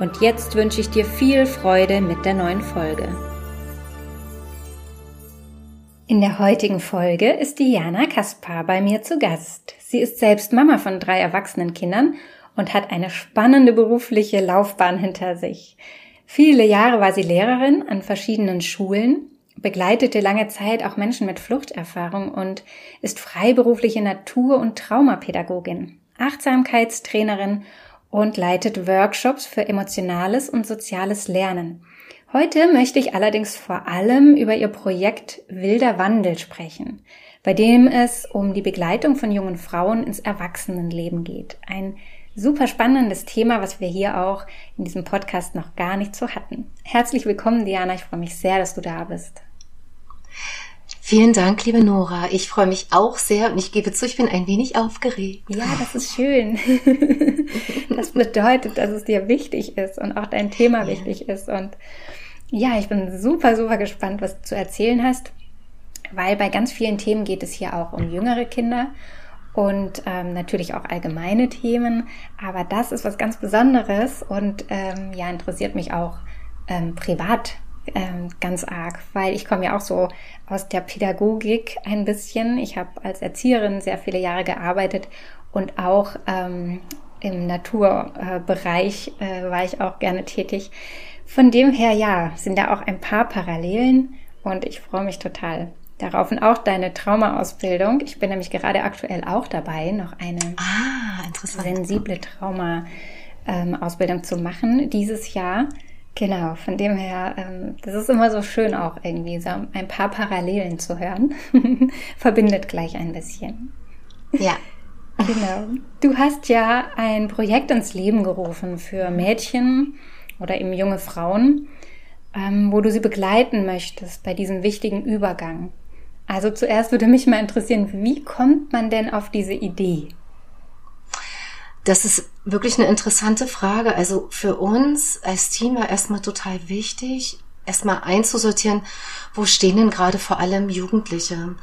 Und jetzt wünsche ich dir viel Freude mit der neuen Folge. In der heutigen Folge ist Diana Kaspar bei mir zu Gast. Sie ist selbst Mama von drei erwachsenen Kindern und hat eine spannende berufliche Laufbahn hinter sich. Viele Jahre war sie Lehrerin an verschiedenen Schulen, begleitete lange Zeit auch Menschen mit Fluchterfahrung und ist freiberufliche Natur- und Traumapädagogin, Achtsamkeitstrainerin und leitet Workshops für emotionales und soziales Lernen. Heute möchte ich allerdings vor allem über ihr Projekt Wilder Wandel sprechen, bei dem es um die Begleitung von jungen Frauen ins Erwachsenenleben geht. Ein super spannendes Thema, was wir hier auch in diesem Podcast noch gar nicht so hatten. Herzlich willkommen, Diana. Ich freue mich sehr, dass du da bist. Vielen Dank, liebe Nora. Ich freue mich auch sehr und ich gebe zu, ich bin ein wenig aufgeregt. Ja, das ist schön. Das bedeutet, dass es dir wichtig ist und auch dein Thema ja. wichtig ist. Und ja, ich bin super, super gespannt, was du zu erzählen hast, weil bei ganz vielen Themen geht es hier auch um jüngere Kinder und ähm, natürlich auch allgemeine Themen. Aber das ist was ganz Besonderes und ähm, ja, interessiert mich auch ähm, privat ähm, ganz arg, weil ich komme ja auch so aus der Pädagogik ein bisschen. Ich habe als Erzieherin sehr viele Jahre gearbeitet und auch ähm, im Naturbereich äh, war ich auch gerne tätig. Von dem her, ja, sind da auch ein paar Parallelen und ich freue mich total darauf und auch deine Traumaausbildung. Ich bin nämlich gerade aktuell auch dabei, noch eine ah, sensible Trauma-Ausbildung ähm, zu machen dieses Jahr. Genau, von dem her, ähm, das ist immer so schön auch irgendwie, so ein paar Parallelen zu hören. Verbindet gleich ein bisschen. Ja. Genau. Du hast ja ein Projekt ins Leben gerufen für Mädchen oder eben junge Frauen, ähm, wo du sie begleiten möchtest bei diesem wichtigen Übergang. Also zuerst würde mich mal interessieren, wie kommt man denn auf diese Idee? Das ist wirklich eine interessante Frage. Also für uns als Team war erstmal total wichtig, erstmal einzusortieren, wo stehen denn gerade vor allem Jugendliche.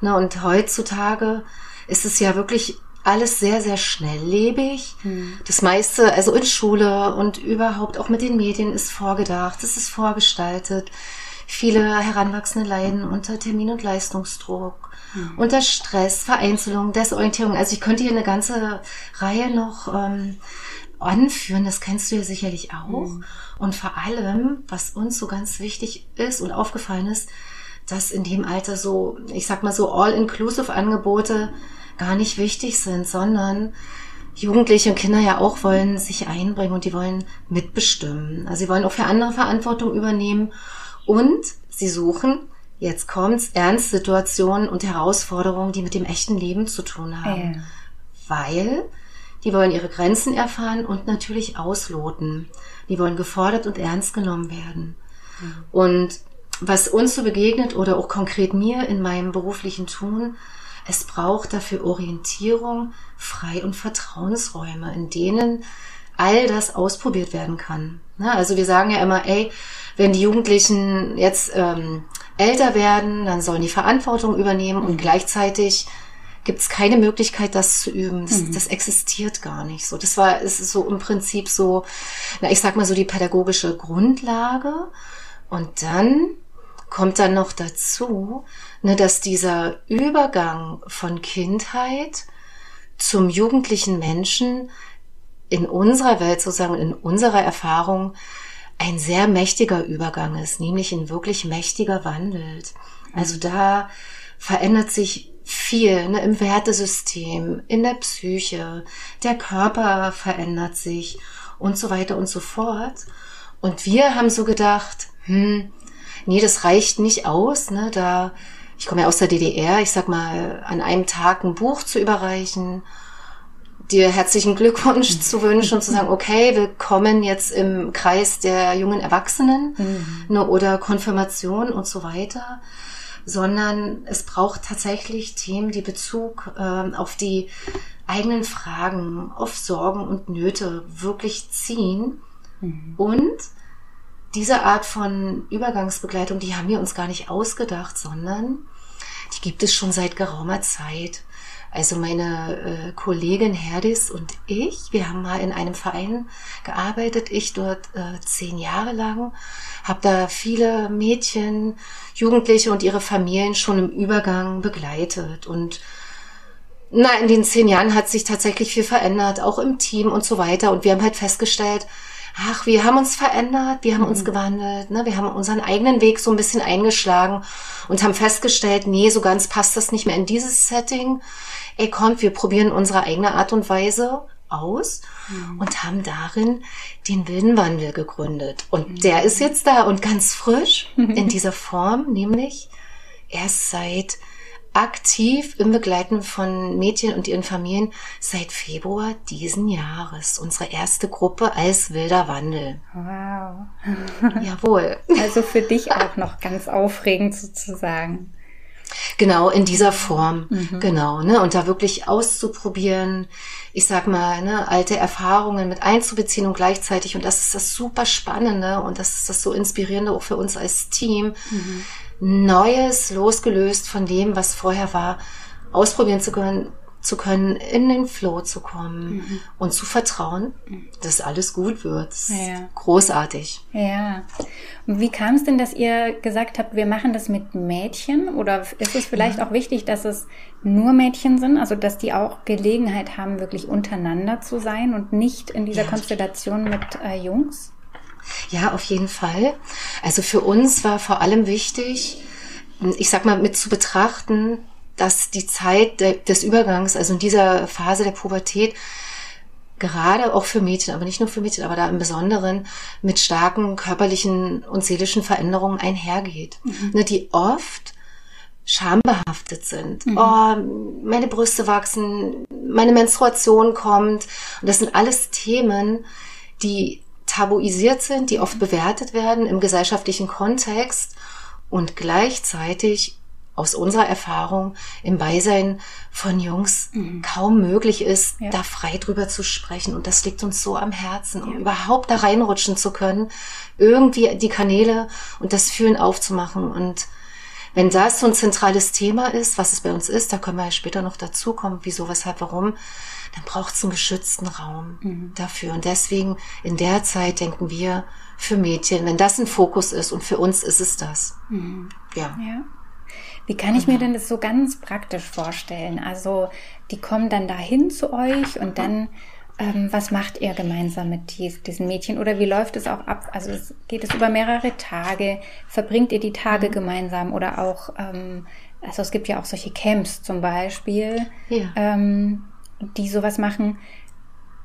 Na, und heutzutage ist es ja wirklich alles sehr, sehr schnelllebig. Hm. Das meiste, also in Schule und überhaupt auch mit den Medien ist vorgedacht, es ist vorgestaltet. Viele Heranwachsende leiden unter Termin- und Leistungsdruck. Unter Stress, Vereinzelung, Desorientierung. Also ich könnte hier eine ganze Reihe noch ähm, anführen, das kennst du ja sicherlich auch. Mhm. Und vor allem, was uns so ganz wichtig ist und aufgefallen ist, dass in dem Alter so, ich sag mal so All-Inclusive-Angebote gar nicht wichtig sind, sondern Jugendliche und Kinder ja auch wollen sich einbringen und die wollen mitbestimmen. Also sie wollen auch für andere Verantwortung übernehmen und sie suchen jetzt kommt's, Ernstsituationen und Herausforderungen, die mit dem echten Leben zu tun haben. Ja. Weil die wollen ihre Grenzen erfahren und natürlich ausloten. Die wollen gefordert und ernst genommen werden. Mhm. Und was uns so begegnet oder auch konkret mir in meinem beruflichen Tun, es braucht dafür Orientierung, Frei- und Vertrauensräume, in denen all das ausprobiert werden kann. Ne? Also wir sagen ja immer, ey, wenn die Jugendlichen jetzt ähm, älter werden, dann sollen die Verantwortung übernehmen und gleichzeitig gibt es keine Möglichkeit, das zu üben. Das, mhm. das, existiert gar nicht so. Das war, es ist so im Prinzip so, na, ich sag mal so die pädagogische Grundlage. Und dann kommt dann noch dazu, ne, dass dieser Übergang von Kindheit zum jugendlichen Menschen in unserer Welt sozusagen, in unserer Erfahrung ein sehr mächtiger Übergang ist, nämlich ein wirklich mächtiger Wandel. Also da verändert sich viel ne, im Wertesystem, in der Psyche, der Körper verändert sich und so weiter und so fort. Und wir haben so gedacht, hm, nee, das reicht nicht aus, ne, da, ich komme ja aus der DDR, ich sag mal, an einem Tag ein Buch zu überreichen dir herzlichen Glückwunsch zu wünschen und zu sagen, okay, willkommen jetzt im Kreis der jungen Erwachsenen mhm. ne, oder Konfirmation und so weiter, sondern es braucht tatsächlich Themen, die Bezug äh, auf die eigenen Fragen, auf Sorgen und Nöte wirklich ziehen mhm. und diese Art von Übergangsbegleitung, die haben wir uns gar nicht ausgedacht, sondern die gibt es schon seit geraumer Zeit. Also meine äh, Kollegin Herdis und ich, wir haben mal in einem Verein gearbeitet, ich dort äh, zehn Jahre lang, habe da viele Mädchen, Jugendliche und ihre Familien schon im Übergang begleitet. Und na, in den zehn Jahren hat sich tatsächlich viel verändert, auch im Team und so weiter. Und wir haben halt festgestellt, ach, wir haben uns verändert, wir haben mhm. uns gewandelt, ne? wir haben unseren eigenen Weg so ein bisschen eingeschlagen und haben festgestellt, nee, so ganz passt das nicht mehr in dieses Setting. Ey, kommt, wir probieren unsere eigene Art und Weise aus mhm. und haben darin den wilden Wandel gegründet. Und mhm. der ist jetzt da und ganz frisch in dieser Form, nämlich erst seit aktiv im Begleiten von Mädchen und ihren Familien seit Februar diesen Jahres. Unsere erste Gruppe als wilder Wandel. Wow. Jawohl. Also für dich auch noch ganz aufregend sozusagen. Genau, in dieser Form. Mhm. Genau, ne? Und da wirklich auszuprobieren, ich sag mal, ne, alte Erfahrungen mit einzubeziehen und gleichzeitig, und das ist das super Spannende und das ist das so Inspirierende auch für uns als Team, mhm. Neues, losgelöst von dem, was vorher war, ausprobieren zu können, zu können, in den Flow zu kommen mhm. und zu vertrauen, dass alles gut wird. Ja. Großartig. Ja. Wie kam es denn, dass ihr gesagt habt, wir machen das mit Mädchen? Oder ist es vielleicht ja. auch wichtig, dass es nur Mädchen sind? Also, dass die auch Gelegenheit haben, wirklich untereinander zu sein und nicht in dieser ja. Konstellation mit äh, Jungs? Ja, auf jeden Fall. Also für uns war vor allem wichtig, ich sag mal, mit zu betrachten, dass die Zeit des Übergangs, also in dieser Phase der Pubertät, gerade auch für Mädchen, aber nicht nur für Mädchen, aber da im Besonderen mit starken körperlichen und seelischen Veränderungen einhergeht, mhm. ne, die oft schambehaftet sind. Mhm. Oh, meine Brüste wachsen, meine Menstruation kommt. Und das sind alles Themen, die tabuisiert sind, die oft bewertet werden im gesellschaftlichen Kontext und gleichzeitig aus unserer Erfahrung im Beisein von Jungs mhm. kaum möglich ist, ja. da frei drüber zu sprechen. Und das liegt uns so am Herzen, um ja. überhaupt da reinrutschen zu können, irgendwie die Kanäle und das Fühlen aufzumachen. Und wenn das so ein zentrales Thema ist, was es bei uns ist, da können wir ja später noch dazu kommen, wieso, weshalb, warum, dann braucht es einen geschützten Raum mhm. dafür. Und deswegen in der Zeit denken wir für Mädchen, wenn das ein Fokus ist und für uns ist es das. Mhm. Ja. ja. Wie kann ich mir genau. denn das so ganz praktisch vorstellen? Also die kommen dann dahin zu euch und dann, ähm, was macht ihr gemeinsam mit dies, diesen Mädchen? Oder wie läuft es auch ab? Also es, geht es über mehrere Tage? Verbringt ihr die Tage mhm. gemeinsam? Oder auch, ähm, also es gibt ja auch solche Camps zum Beispiel, ja. ähm, die sowas machen.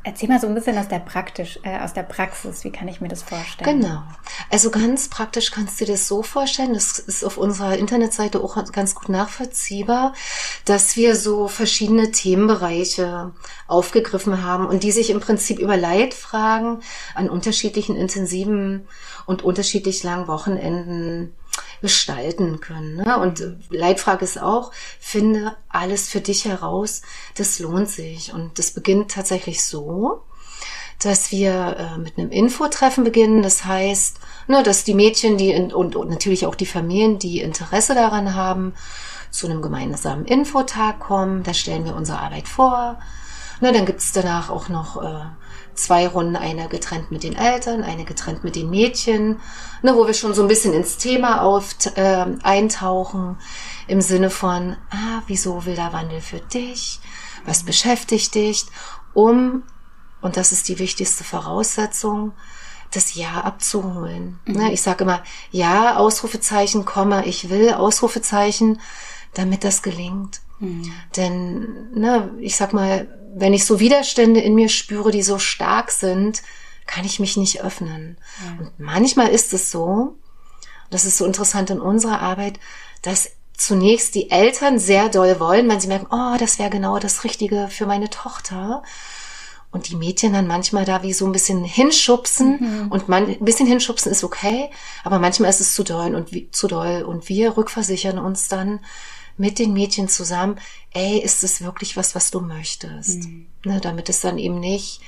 Erzähl mal so ein bisschen aus der praktisch, äh, aus der Praxis. Wie kann ich mir das vorstellen? Genau. Also ganz praktisch kannst du dir das so vorstellen. Das ist auf unserer Internetseite auch ganz gut nachvollziehbar, dass wir so verschiedene Themenbereiche aufgegriffen haben und die sich im Prinzip über Leitfragen an unterschiedlichen intensiven und unterschiedlich langen Wochenenden gestalten können. Ne? Und Leitfrage ist auch, finde alles für dich heraus, das lohnt sich. Und das beginnt tatsächlich so, dass wir äh, mit einem Infotreffen beginnen. Das heißt, ne, dass die Mädchen, die in, und, und natürlich auch die Familien, die Interesse daran haben, zu einem gemeinsamen Infotag kommen. Da stellen wir unsere Arbeit vor. Ne, dann gibt's danach auch noch äh, zwei Runden, eine getrennt mit den Eltern, eine getrennt mit den Mädchen, ne, wo wir schon so ein bisschen ins Thema auf, äh, eintauchen, im Sinne von, ah, wieso will der Wandel für dich? Was beschäftigt dich? Um, und das ist die wichtigste Voraussetzung, das Ja abzuholen. Mhm. Ne, ich sage immer, Ja, Ausrufezeichen, Komma, ich will, Ausrufezeichen, damit das gelingt. Mhm. Denn, ne, ich sag mal, wenn ich so Widerstände in mir spüre, die so stark sind, kann ich mich nicht öffnen. Ja. Und manchmal ist es so, das ist so interessant in unserer Arbeit, dass zunächst die Eltern sehr doll wollen, weil sie merken, oh, das wäre genau das Richtige für meine Tochter. Und die Mädchen dann manchmal da wie so ein bisschen hinschubsen mhm. und man, ein bisschen hinschubsen ist okay, aber manchmal ist es zu doll und wie, zu doll und wir rückversichern uns dann mit den Mädchen zusammen, ey, ist es wirklich was, was du möchtest? Mhm. Ne, damit es dann eben nicht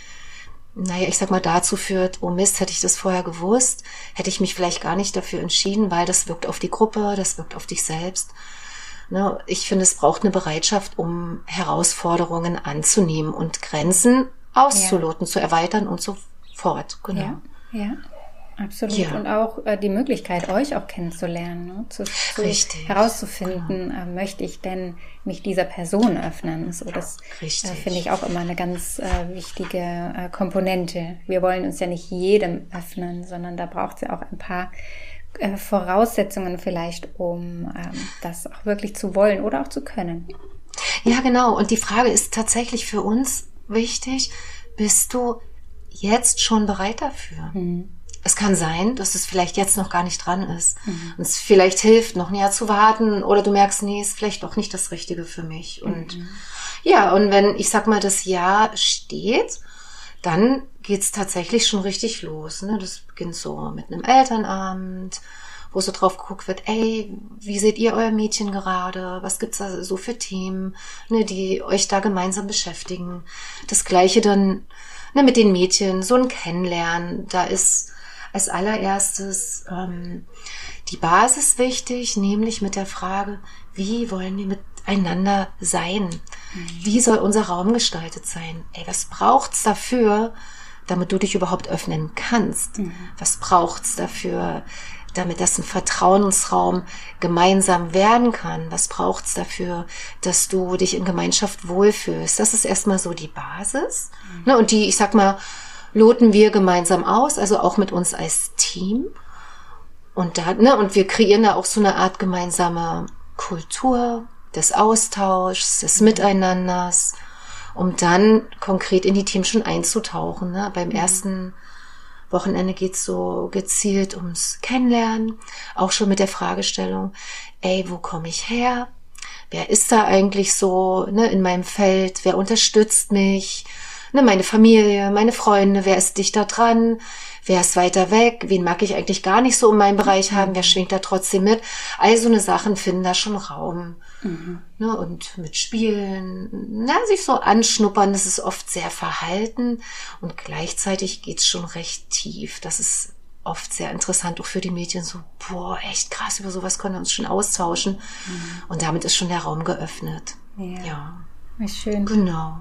naja, ich sag mal, dazu führt, oh Mist, hätte ich das vorher gewusst, hätte ich mich vielleicht gar nicht dafür entschieden, weil das wirkt auf die Gruppe, das wirkt auf dich selbst. Ne, ich finde, es braucht eine Bereitschaft, um Herausforderungen anzunehmen und Grenzen auszuloten, ja. zu erweitern und so fort. Genau. Ja, ja. Absolut. Ja. Und auch äh, die Möglichkeit, euch auch kennenzulernen, ne? zu, zu herauszufinden, genau. äh, möchte ich denn mich dieser Person öffnen. So, das äh, finde ich auch immer eine ganz äh, wichtige äh, Komponente. Wir wollen uns ja nicht jedem öffnen, sondern da braucht es ja auch ein paar äh, Voraussetzungen vielleicht, um ähm, das auch wirklich zu wollen oder auch zu können. Ja, genau. Und die Frage ist tatsächlich für uns wichtig, bist du jetzt schon bereit dafür? Mhm es kann sein, dass es vielleicht jetzt noch gar nicht dran ist. Mhm. Und es vielleicht hilft, noch näher zu warten oder du merkst, nee, ist vielleicht doch nicht das Richtige für mich. Und mhm. ja, und wenn, ich sag mal, das Ja steht, dann geht's tatsächlich schon richtig los. Ne? Das beginnt so mit einem Elternabend, wo so drauf geguckt wird, ey, wie seht ihr euer Mädchen gerade? Was gibt's da so für Themen, ne, die euch da gemeinsam beschäftigen? Das gleiche dann ne, mit den Mädchen, so ein Kennenlernen. Da ist als allererstes ähm, die Basis wichtig, nämlich mit der Frage, wie wollen wir miteinander sein? Mhm. Wie soll unser Raum gestaltet sein? Ey, was braucht's dafür, damit du dich überhaupt öffnen kannst? Mhm. Was braucht's dafür, damit das ein Vertrauensraum gemeinsam werden kann? Was braucht's dafür, dass du dich in Gemeinschaft wohlfühlst? Das ist erstmal so die Basis. Mhm. Ne, und die, ich sag mal, loten wir gemeinsam aus, also auch mit uns als Team. Und da, ne, und wir kreieren da auch so eine Art gemeinsame Kultur des Austauschs, des Miteinanders, um dann konkret in die Teams schon einzutauchen. Ne? Beim mhm. ersten Wochenende geht's so gezielt ums Kennenlernen, auch schon mit der Fragestellung, ey, wo komme ich her? Wer ist da eigentlich so ne, in meinem Feld? Wer unterstützt mich? Ne, meine Familie, meine Freunde, wer ist dichter dran, wer ist weiter weg, wen mag ich eigentlich gar nicht so in meinem Bereich haben, wer schwingt da trotzdem mit. All so eine Sachen finden da schon Raum. Mhm. Ne, und mit Spielen, na, sich so anschnuppern, das ist oft sehr verhalten und gleichzeitig geht's schon recht tief. Das ist oft sehr interessant, auch für die Mädchen so, boah, echt krass, über sowas können wir uns schon austauschen. Mhm. Und damit ist schon der Raum geöffnet. Ja. ja. Wie schön. Genau.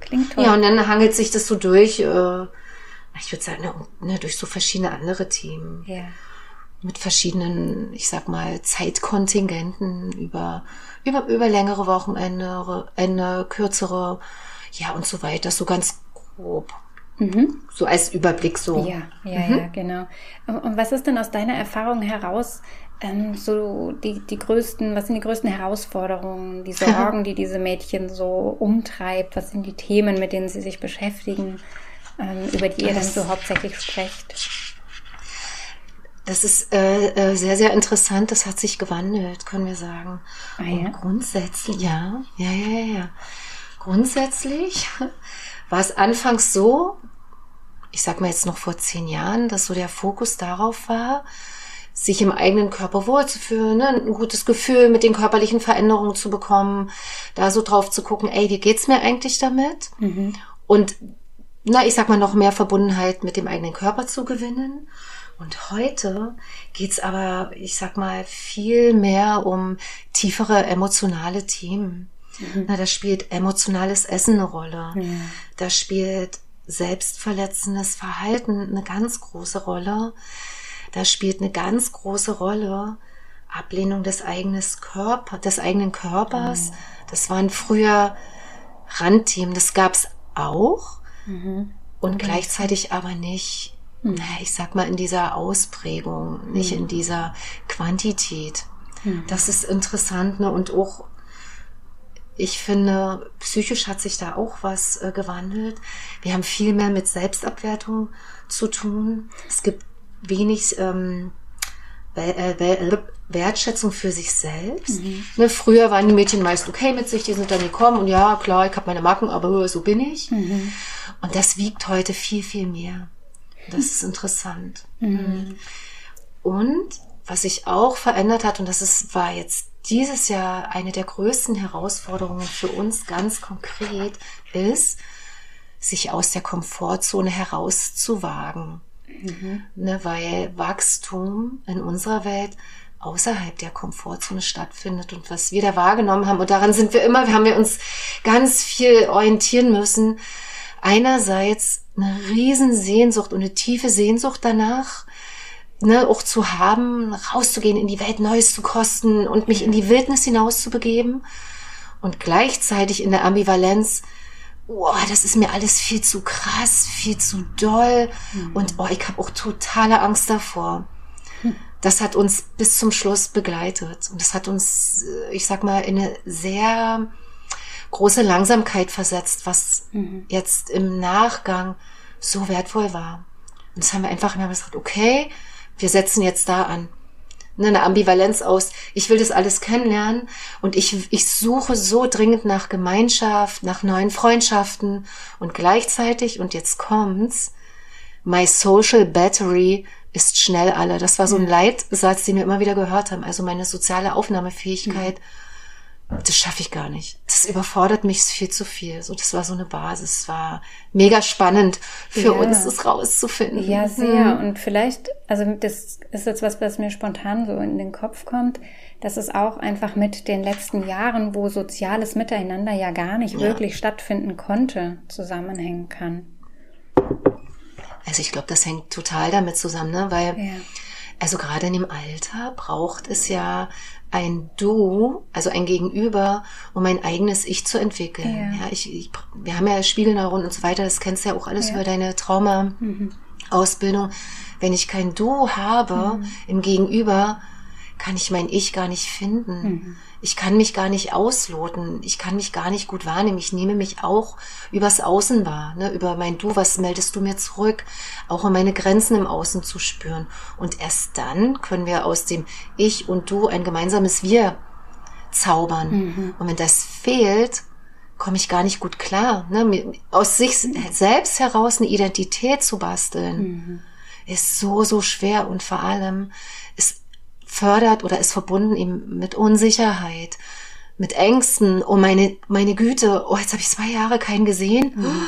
Klingt toll. Ja, und dann hangelt sich das so durch, äh, ich würde sagen, ne, durch so verschiedene andere Themen. Ja. Mit verschiedenen, ich sag mal, Zeitkontingenten über, über, über längere Wochenende, eine kürzere, ja, und so weiter, so ganz grob. Mhm. So als Überblick so. Ja, ja, mhm. ja, genau. Und was ist denn aus deiner Erfahrung heraus ähm, so die, die größten, was sind die größten Herausforderungen, die Sorgen, die diese Mädchen so umtreibt? Was sind die Themen, mit denen sie sich beschäftigen, ähm, über die ihr das, dann so hauptsächlich sprecht? Das ist äh, äh, sehr, sehr interessant. Das hat sich gewandelt, können wir sagen. Ah, ja? Und grundsätzlich, ja, ja, ja, ja, ja. Grundsätzlich war es anfangs so, ich sag mal jetzt noch vor zehn Jahren, dass so der Fokus darauf war, sich im eigenen Körper wohlzufühlen, ne? ein gutes Gefühl mit den körperlichen Veränderungen zu bekommen, da so drauf zu gucken, ey, wie geht's mir eigentlich damit? Mhm. Und na, ich sag mal, noch mehr Verbundenheit mit dem eigenen Körper zu gewinnen. Und heute geht's aber, ich sag mal, viel mehr um tiefere emotionale Themen. Mhm. Na, da spielt emotionales Essen eine Rolle. Ja. Da spielt selbstverletzendes Verhalten eine ganz große Rolle. Da spielt eine ganz große Rolle Ablehnung des eigenen Körper, des eigenen Körpers. Mhm. Das waren früher Randthemen. Das gab's auch mhm. und okay. gleichzeitig aber nicht. Mhm. Ich sag mal in dieser Ausprägung, nicht in mhm. dieser Quantität. Mhm. Das ist interessant, ne? Und auch ich finde, psychisch hat sich da auch was äh, gewandelt. Wir haben viel mehr mit Selbstabwertung zu tun. Es gibt wenig ähm, äh, Wertschätzung für sich selbst. Mhm. Ne, früher waren die Mädchen meist okay mit sich, die sind dann gekommen und ja, klar, ich habe meine Macken, aber so bin ich. Mhm. Und das wiegt heute viel, viel mehr. Das ist interessant. Mhm. Und was sich auch verändert hat, und das ist, war jetzt dieses Jahr eine der größten Herausforderungen für uns ganz konkret, ist, sich aus der Komfortzone herauszuwagen. Mhm. Ne, weil Wachstum in unserer Welt außerhalb der Komfortzone stattfindet und was wir da wahrgenommen haben. Und daran sind wir immer, wir haben wir uns ganz viel orientieren müssen. Einerseits eine riesen Sehnsucht und eine tiefe Sehnsucht danach, ne, auch zu haben, rauszugehen in die Welt, Neues zu kosten und mich in die Wildnis hinaus zu begeben. Und gleichzeitig in der Ambivalenz, oh, das ist mir alles viel zu krass, viel zu doll. Mhm. Und oh, ich habe auch totale Angst davor. Hm. Das hat uns bis zum Schluss begleitet. Und das hat uns, äh, ich sag mal, in eine sehr große Langsamkeit versetzt, was mhm. jetzt im Nachgang so wertvoll war. Und das haben wir einfach, wir haben gesagt, okay, wir setzen jetzt da an. Ne, eine Ambivalenz aus, ich will das alles kennenlernen und ich, ich suche so dringend nach Gemeinschaft, nach neuen Freundschaften und gleichzeitig, und jetzt kommt's, my social battery ist schnell alle. Das war so ein Leitsatz, den wir immer wieder gehört haben. Also meine soziale Aufnahmefähigkeit mhm das schaffe ich gar nicht. Das überfordert mich viel zu viel. So, das war so eine Basis. Es war mega spannend für ja. uns, das rauszufinden. Ja, sehr. Mhm. Und vielleicht, also das ist jetzt was, was mir spontan so in den Kopf kommt, dass es auch einfach mit den letzten Jahren, wo soziales Miteinander ja gar nicht ja. wirklich stattfinden konnte, zusammenhängen kann. Also ich glaube, das hängt total damit zusammen, ne? Weil ja. also gerade in dem Alter braucht es ja ein Du, also ein Gegenüber, um ein eigenes Ich zu entwickeln. Ja, ja ich, ich, wir haben ja Spiegelneuronen und so weiter, das kennst du ja auch alles ja. über deine Trauma-Ausbildung. Mhm. Wenn ich kein Du habe mhm. im Gegenüber, kann ich mein Ich gar nicht finden. Mhm ich kann mich gar nicht ausloten, ich kann mich gar nicht gut wahrnehmen. Ich nehme mich auch übers Außen wahr, ne? über mein Du, was meldest du mir zurück, auch um meine Grenzen im Außen zu spüren. Und erst dann können wir aus dem Ich und Du ein gemeinsames Wir zaubern. Mhm. Und wenn das fehlt, komme ich gar nicht gut klar. Ne? Aus sich selbst heraus eine Identität zu basteln, mhm. ist so, so schwer und vor allem fördert oder ist verbunden eben mit Unsicherheit, mit Ängsten, oh meine, meine Güte, oh jetzt habe ich zwei Jahre keinen gesehen. Mhm.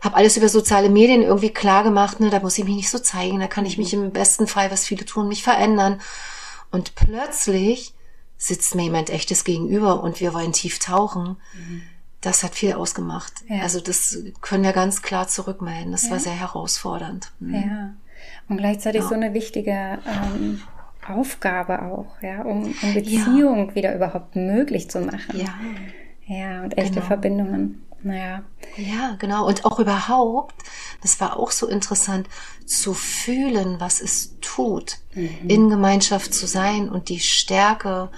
Habe alles über soziale Medien irgendwie klar gemacht, ne, da muss ich mich nicht so zeigen, da kann ich mich im besten Fall, was viele tun, mich verändern. Und plötzlich sitzt mir jemand echtes gegenüber und wir wollen tief tauchen. Mhm. Das hat viel ausgemacht. Ja. Also das können wir ganz klar zurückmelden. Das ja. war sehr herausfordernd. Mhm. Ja. Und gleichzeitig ja. so eine wichtige ähm, Aufgabe auch, ja, um, um Beziehung ja. wieder überhaupt möglich zu machen. Ja. Ja, und echte genau. Verbindungen. Naja. Ja, genau. Und auch überhaupt, das war auch so interessant, zu fühlen, was es tut, mhm. in Gemeinschaft zu sein und die Stärke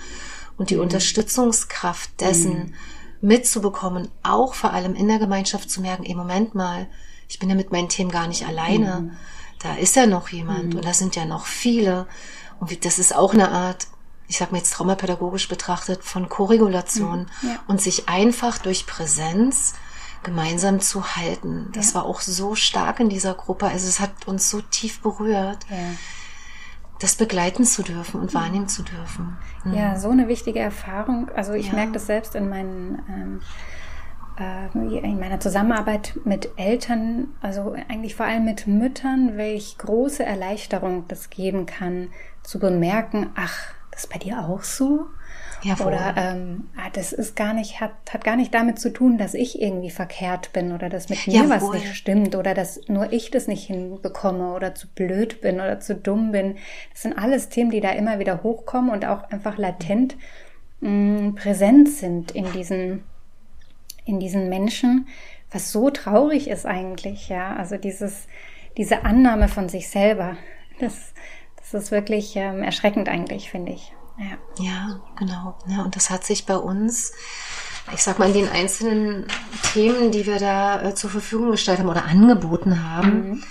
und die mhm. Unterstützungskraft dessen mhm. mitzubekommen, auch vor allem in der Gemeinschaft zu merken, im Moment mal, ich bin ja mit meinen Themen gar nicht alleine. Mhm. Da ist ja noch jemand mhm. und da sind ja noch viele und das ist auch eine Art, ich sag mal jetzt traumapädagogisch betrachtet, von Korregulation mhm. ja. und sich einfach durch Präsenz gemeinsam zu halten. Das ja. war auch so stark in dieser Gruppe. Also es hat uns so tief berührt. Ja. Das begleiten zu dürfen und wahrnehmen zu dürfen. Mhm. Ja, so eine wichtige Erfahrung. Also ich merke das selbst in meinen ähm, äh, in meiner Zusammenarbeit mit Eltern, also eigentlich vor allem mit Müttern, welch große Erleichterung das geben kann, zu bemerken, ach, das ist bei dir auch so? Ja, oder ähm, ah, das ist gar nicht, hat, hat gar nicht damit zu tun, dass ich irgendwie verkehrt bin oder dass mit mir ja, was nicht stimmt oder dass nur ich das nicht hinbekomme oder zu blöd bin oder zu dumm bin. Das sind alles Themen, die da immer wieder hochkommen und auch einfach latent mh, mm, präsent sind in diesen, in diesen Menschen, was so traurig ist eigentlich, ja. Also dieses, diese Annahme von sich selber. Das, das ist wirklich ähm, erschreckend eigentlich, finde ich. Ja, ja genau. Ja, und das hat sich bei uns, ich sag mal, in den einzelnen Themen, die wir da äh, zur Verfügung gestellt haben oder angeboten haben, mhm.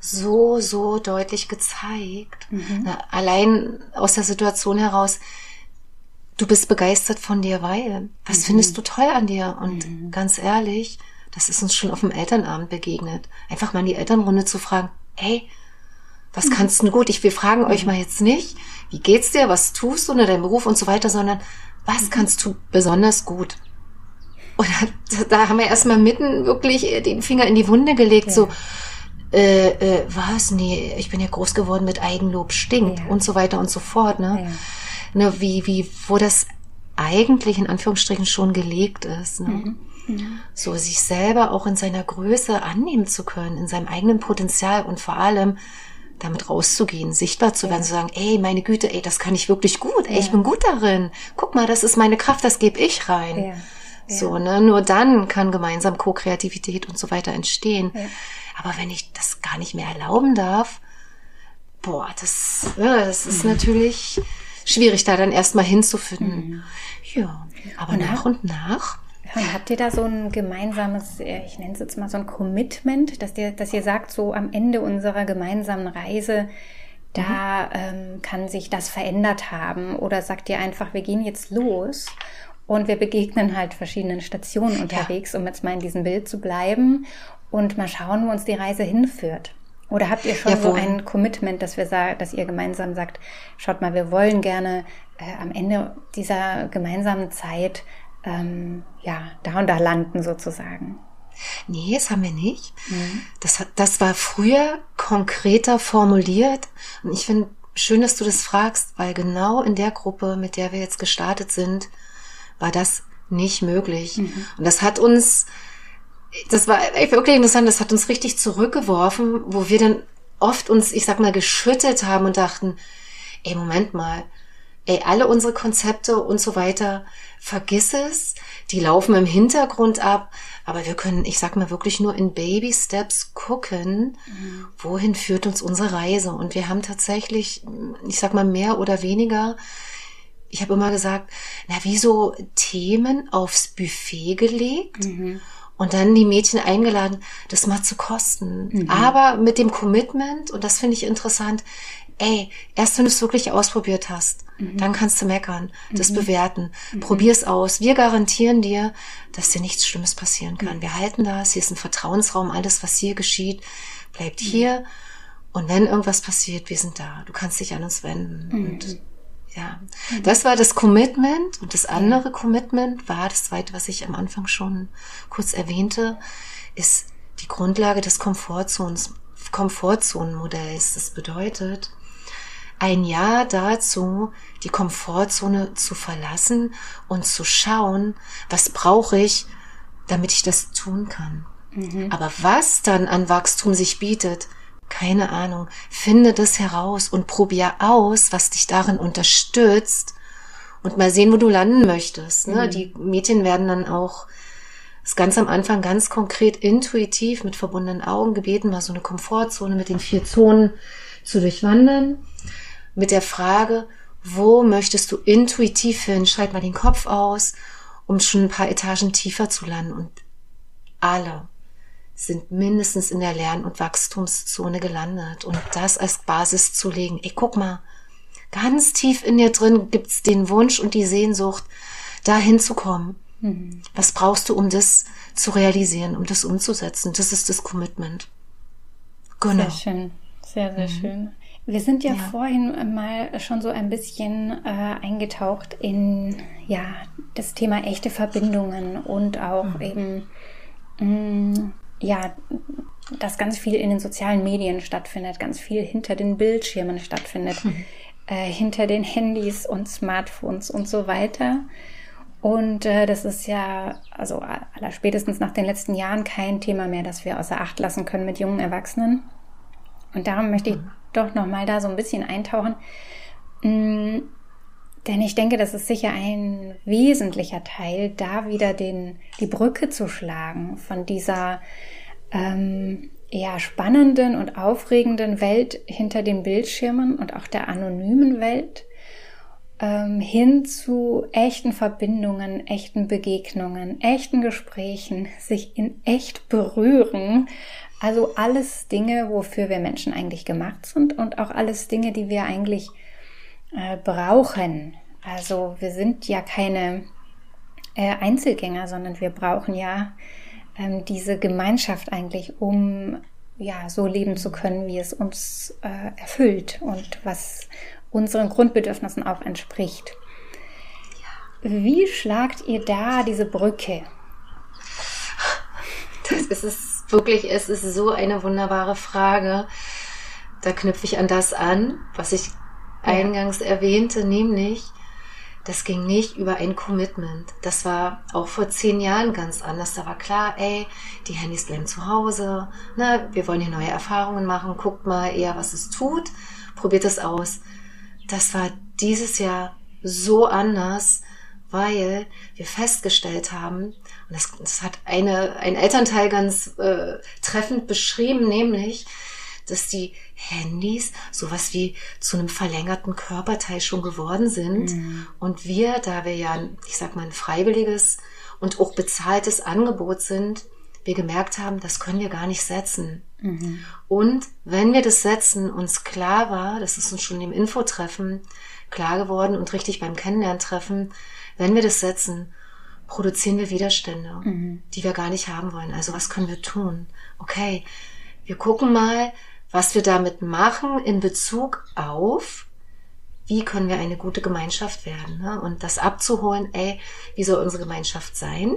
so, so deutlich gezeigt. Mhm. Na, allein aus der Situation heraus, du bist begeistert von dir, weil, was mhm. findest du toll an dir? Und mhm. ganz ehrlich, das ist uns schon auf dem Elternabend begegnet. Einfach mal in die Elternrunde zu fragen, hey, was kannst du gut? Ich, wir fragen euch mhm. mal jetzt nicht, wie geht's dir, was tust du in deinem Beruf und so weiter, sondern was mhm. kannst du besonders gut? Und da, da haben wir erstmal mitten wirklich den Finger in die Wunde gelegt, ja. so, äh, äh, was? Nee, ich bin ja groß geworden mit Eigenlob stinkt ja. und so weiter und so fort, ne? Ja. Ne? Wie, wie, wo das eigentlich in Anführungsstrichen schon gelegt ist, ne? Mhm. Mhm. So sich selber auch in seiner Größe annehmen zu können, in seinem eigenen Potenzial und vor allem damit rauszugehen, sichtbar zu werden, ja. zu sagen, ey, meine Güte, ey, das kann ich wirklich gut, ey, ja. ich bin gut darin. Guck mal, das ist meine Kraft, das gebe ich rein. Ja. So, ne, nur dann kann gemeinsam Co-Kreativität und so weiter entstehen. Aber wenn ich das gar nicht mehr erlauben darf, boah, das, ja, das ist mhm. natürlich schwierig, da dann erstmal hinzufinden. Mhm. Ja, aber und nach und nach und habt ihr da so ein gemeinsames, äh, ich nenne es jetzt mal so ein Commitment, dass ihr, dass ihr sagt, so am Ende unserer gemeinsamen Reise, da mhm. ähm, kann sich das verändert haben? Oder sagt ihr einfach, wir gehen jetzt los und wir begegnen halt verschiedenen Stationen unterwegs, ja. um jetzt mal in diesem Bild zu bleiben und mal schauen, wo uns die Reise hinführt? Oder habt ihr schon ja, so ein Commitment, dass wir sagen, dass ihr gemeinsam sagt, schaut mal, wir wollen gerne äh, am Ende dieser gemeinsamen Zeit ähm, ja, da und da landen sozusagen. Nee, das haben wir nicht. Mhm. Das, hat, das war früher konkreter formuliert. Und ich finde schön, dass du das fragst, weil genau in der Gruppe, mit der wir jetzt gestartet sind, war das nicht möglich. Mhm. Und das hat uns, das war wirklich interessant, das hat uns richtig zurückgeworfen, wo wir dann oft uns, ich sag mal, geschüttet haben und dachten, ey, Moment mal, ey, alle unsere Konzepte und so weiter, vergiss es, die laufen im Hintergrund ab, aber wir können, ich sag mal, wirklich nur in Baby Steps gucken, mhm. wohin führt uns unsere Reise. Und wir haben tatsächlich, ich sag mal, mehr oder weniger, ich habe immer gesagt, na, wie so Themen aufs Buffet gelegt. Mhm und dann die Mädchen eingeladen, das mal zu kosten. Mhm. Aber mit dem Commitment, und das finde ich interessant, ey, erst wenn du es wirklich ausprobiert hast, mhm. dann kannst du meckern, das mhm. bewerten. Mhm. Probier's aus. Wir garantieren dir, dass dir nichts Schlimmes passieren kann. Mhm. Wir halten das. Hier ist ein Vertrauensraum. Alles, was hier geschieht, bleibt mhm. hier. Und wenn irgendwas passiert, wir sind da. Du kannst dich an uns wenden. Mhm. Und ja, das war das Commitment. Und das andere Commitment war das zweite, was ich am Anfang schon kurz erwähnte, ist die Grundlage des Komfortzones, Komfortzonenmodells. Das bedeutet, ein Ja dazu, die Komfortzone zu verlassen und zu schauen, was brauche ich, damit ich das tun kann. Mhm. Aber was dann an Wachstum sich bietet, keine Ahnung. Finde das heraus und probier aus, was dich darin unterstützt und mal sehen, wo du landen möchtest. Ne? Mhm. Die Mädchen werden dann auch das ganz am Anfang ganz konkret intuitiv mit verbundenen Augen gebeten, mal so eine Komfortzone mit den vier Zonen zu durchwandern mit der Frage, wo möchtest du intuitiv hin? Schreib mal den Kopf aus, um schon ein paar Etagen tiefer zu landen. Und alle sind mindestens in der Lern- und Wachstumszone gelandet. Und das als Basis zu legen. Ey, guck mal, ganz tief in dir drin gibt's den Wunsch und die Sehnsucht, da hinzukommen. Mhm. Was brauchst du, um das zu realisieren, um das umzusetzen? Das ist das Commitment. Genau. Sehr schön. Sehr, sehr mhm. schön. Wir sind ja, ja, vorhin mal schon so ein bisschen äh, eingetaucht in ja das Thema echte Verbindungen und auch mhm. eben mh, mm, ja, dass ganz viel in den sozialen Medien stattfindet, ganz viel hinter den Bildschirmen stattfindet, mhm. äh, hinter den Handys und Smartphones und so weiter. Und äh, das ist ja, also aller spätestens nach den letzten Jahren kein Thema mehr, das wir außer Acht lassen können mit jungen Erwachsenen. Und darum möchte ich mhm doch nochmal da so ein bisschen eintauchen. Mm, denn ich denke, das ist sicher ein wesentlicher Teil, da wieder den, die Brücke zu schlagen von dieser ähm, eher spannenden und aufregenden Welt hinter den Bildschirmen und auch der anonymen Welt ähm, hin zu echten Verbindungen, echten Begegnungen, echten Gesprächen, sich in echt berühren. Also alles Dinge, wofür wir Menschen eigentlich gemacht sind und auch alles Dinge, die wir eigentlich äh, brauchen. Also wir sind ja keine äh, Einzelgänger, sondern wir brauchen ja ähm, diese Gemeinschaft eigentlich, um ja so leben zu können, wie es uns äh, erfüllt und was unseren Grundbedürfnissen auch entspricht. Wie schlagt ihr da diese Brücke? Das ist es wirklich, es ist so eine wunderbare Frage. Da knüpfe ich an das an, was ich eingangs erwähnte, nämlich, das ging nicht über ein Commitment. Das war auch vor zehn Jahren ganz anders. Da war klar, ey, die Handys bleiben zu Hause. Na, wir wollen hier neue Erfahrungen machen. Guckt mal eher, was es tut. Probiert es aus. Das war dieses Jahr so anders, weil wir festgestellt haben, und das, das hat eine, ein Elternteil ganz äh, treffend beschrieben, nämlich, dass die Handys sowas wie zu einem verlängerten Körperteil schon geworden sind. Mhm. Und wir, da wir ja, ich sag mal, ein freiwilliges und auch bezahltes Angebot sind, wir gemerkt haben, das können wir gar nicht setzen. Mhm. Und wenn wir das setzen, uns klar war, das ist uns schon im Infotreffen klar geworden und richtig beim Kennenlerntreffen, wenn wir das setzen, produzieren wir Widerstände, mhm. die wir gar nicht haben wollen. Also was können wir tun? Okay, wir gucken mal, was wir damit machen in Bezug auf, wie können wir eine gute Gemeinschaft werden. Ne? Und das abzuholen, ey, wie soll unsere Gemeinschaft sein?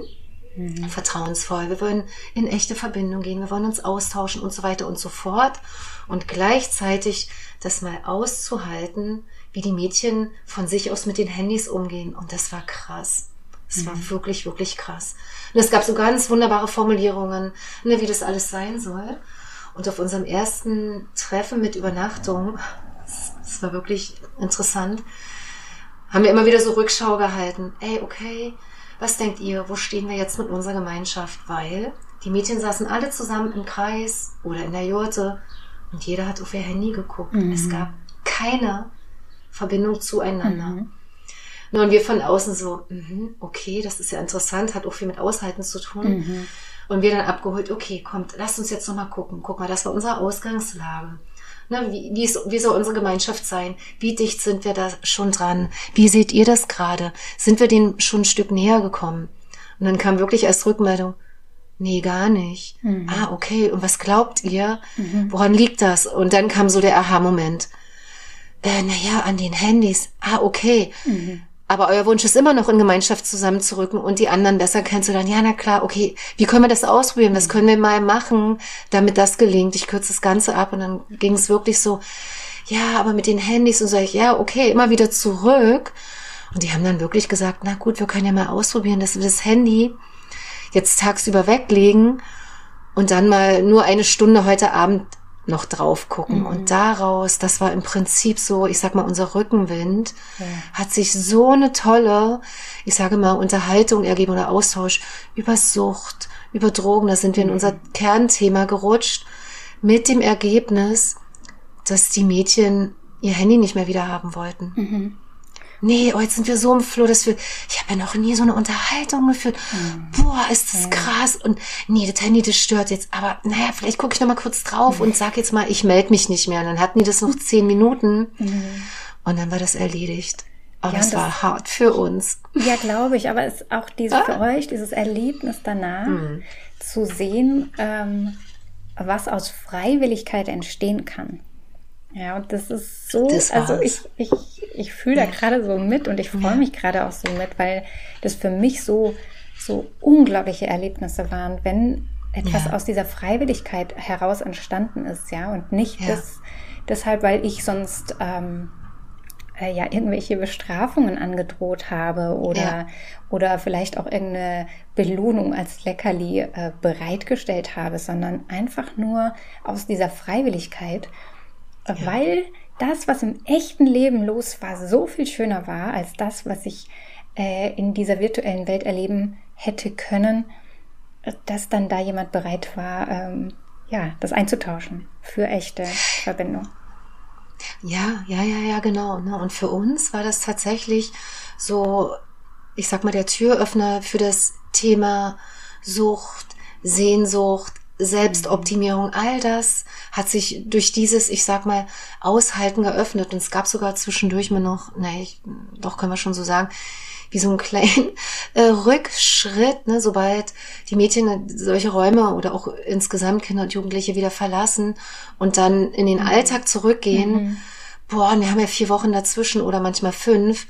Mhm. Vertrauensvoll. Wir wollen in echte Verbindung gehen, wir wollen uns austauschen und so weiter und so fort. Und gleichzeitig das mal auszuhalten, wie die Mädchen von sich aus mit den Handys umgehen. Und das war krass. Es mhm. war wirklich, wirklich krass. Und es gab so ganz wunderbare Formulierungen, ne, wie das alles sein soll. Und auf unserem ersten Treffen mit Übernachtung, das war wirklich interessant, haben wir immer wieder so Rückschau gehalten. Ey, okay, was denkt ihr, wo stehen wir jetzt mit unserer Gemeinschaft? Weil die Mädchen saßen alle zusammen im Kreis oder in der Jurte und jeder hat auf ihr Handy geguckt. Mhm. Es gab keine Verbindung zueinander. Mhm. Nun, wir von außen so, mh, okay, das ist ja interessant, hat auch viel mit Aushalten zu tun. Mhm. Und wir dann abgeholt, okay, kommt, lasst uns jetzt nochmal gucken. Guck mal, das war unsere Ausgangslage. Ne, wie, wie, ist, wie soll unsere Gemeinschaft sein? Wie dicht sind wir da schon dran? Wie seht ihr das gerade? Sind wir denen schon ein Stück näher gekommen? Und dann kam wirklich erst Rückmeldung, nee, gar nicht. Mhm. Ah, okay, und was glaubt ihr? Mhm. Woran liegt das? Und dann kam so der Aha-Moment. Äh, naja, an den Handys. Ah, okay. Mhm. Aber euer Wunsch ist immer noch in Gemeinschaft zusammenzurücken und die anderen besser kennenzulernen. Ja, na klar, okay, wie können wir das ausprobieren? Was können wir mal machen, damit das gelingt? Ich kürze das Ganze ab und dann ging es wirklich so, ja, aber mit den Handys und so, ich, ja, okay, immer wieder zurück. Und die haben dann wirklich gesagt, na gut, wir können ja mal ausprobieren, dass wir das Handy jetzt tagsüber weglegen und dann mal nur eine Stunde heute Abend noch drauf gucken. Mhm. Und daraus, das war im Prinzip so, ich sag mal, unser Rückenwind, ja. hat sich so eine tolle, ich sage mal, Unterhaltung ergeben oder Austausch über Sucht, über Drogen. Da sind wir in mhm. unser Kernthema gerutscht mit dem Ergebnis, dass die Mädchen ihr Handy nicht mehr wieder haben wollten. Mhm nee, heute sind wir so im Floh, dass wir, ich habe ja noch nie so eine Unterhaltung geführt. Mhm. Boah, ist das krass. Und nee, das Handy, das stört jetzt. Aber naja, vielleicht gucke ich noch mal kurz drauf mhm. und sag jetzt mal, ich melde mich nicht mehr. Und dann hatten die das noch zehn Minuten. Mhm. Und dann war das erledigt. Aber ja, es war hart für uns. Ja, glaube ich. Aber es ist auch diese, ah. für euch, dieses Erlebnis danach, mhm. zu sehen, ähm, was aus Freiwilligkeit entstehen kann. Ja, und das ist so, das also ich, ich, ich fühle da gerade so mit und ich freue mich gerade auch so mit, weil das für mich so, so unglaubliche Erlebnisse waren, wenn etwas ja. aus dieser Freiwilligkeit heraus entstanden ist, ja, und nicht ja. das, deshalb, weil ich sonst ähm, äh, ja irgendwelche Bestrafungen angedroht habe oder ja. oder vielleicht auch irgendeine Belohnung als Leckerli äh, bereitgestellt habe, sondern einfach nur aus dieser Freiwilligkeit ja. weil das, was im echten Leben los war, so viel schöner war als das, was ich äh, in dieser virtuellen Welt erleben hätte können, dass dann da jemand bereit war, ähm, ja, das einzutauschen für echte Verbindung. Ja, ja, ja, ja, genau. Ne? Und für uns war das tatsächlich so, ich sag mal, der Türöffner für das Thema Sucht, Sehnsucht, Selbstoptimierung, all das hat sich durch dieses, ich sag mal, Aushalten geöffnet. Und es gab sogar zwischendurch mir noch, ne, ich, doch können wir schon so sagen, wie so einen kleinen äh, Rückschritt, ne, sobald die Mädchen solche Räume oder auch insgesamt Kinder und Jugendliche wieder verlassen und dann in den mhm. Alltag zurückgehen. Mhm. Boah, und wir haben ja vier Wochen dazwischen oder manchmal fünf,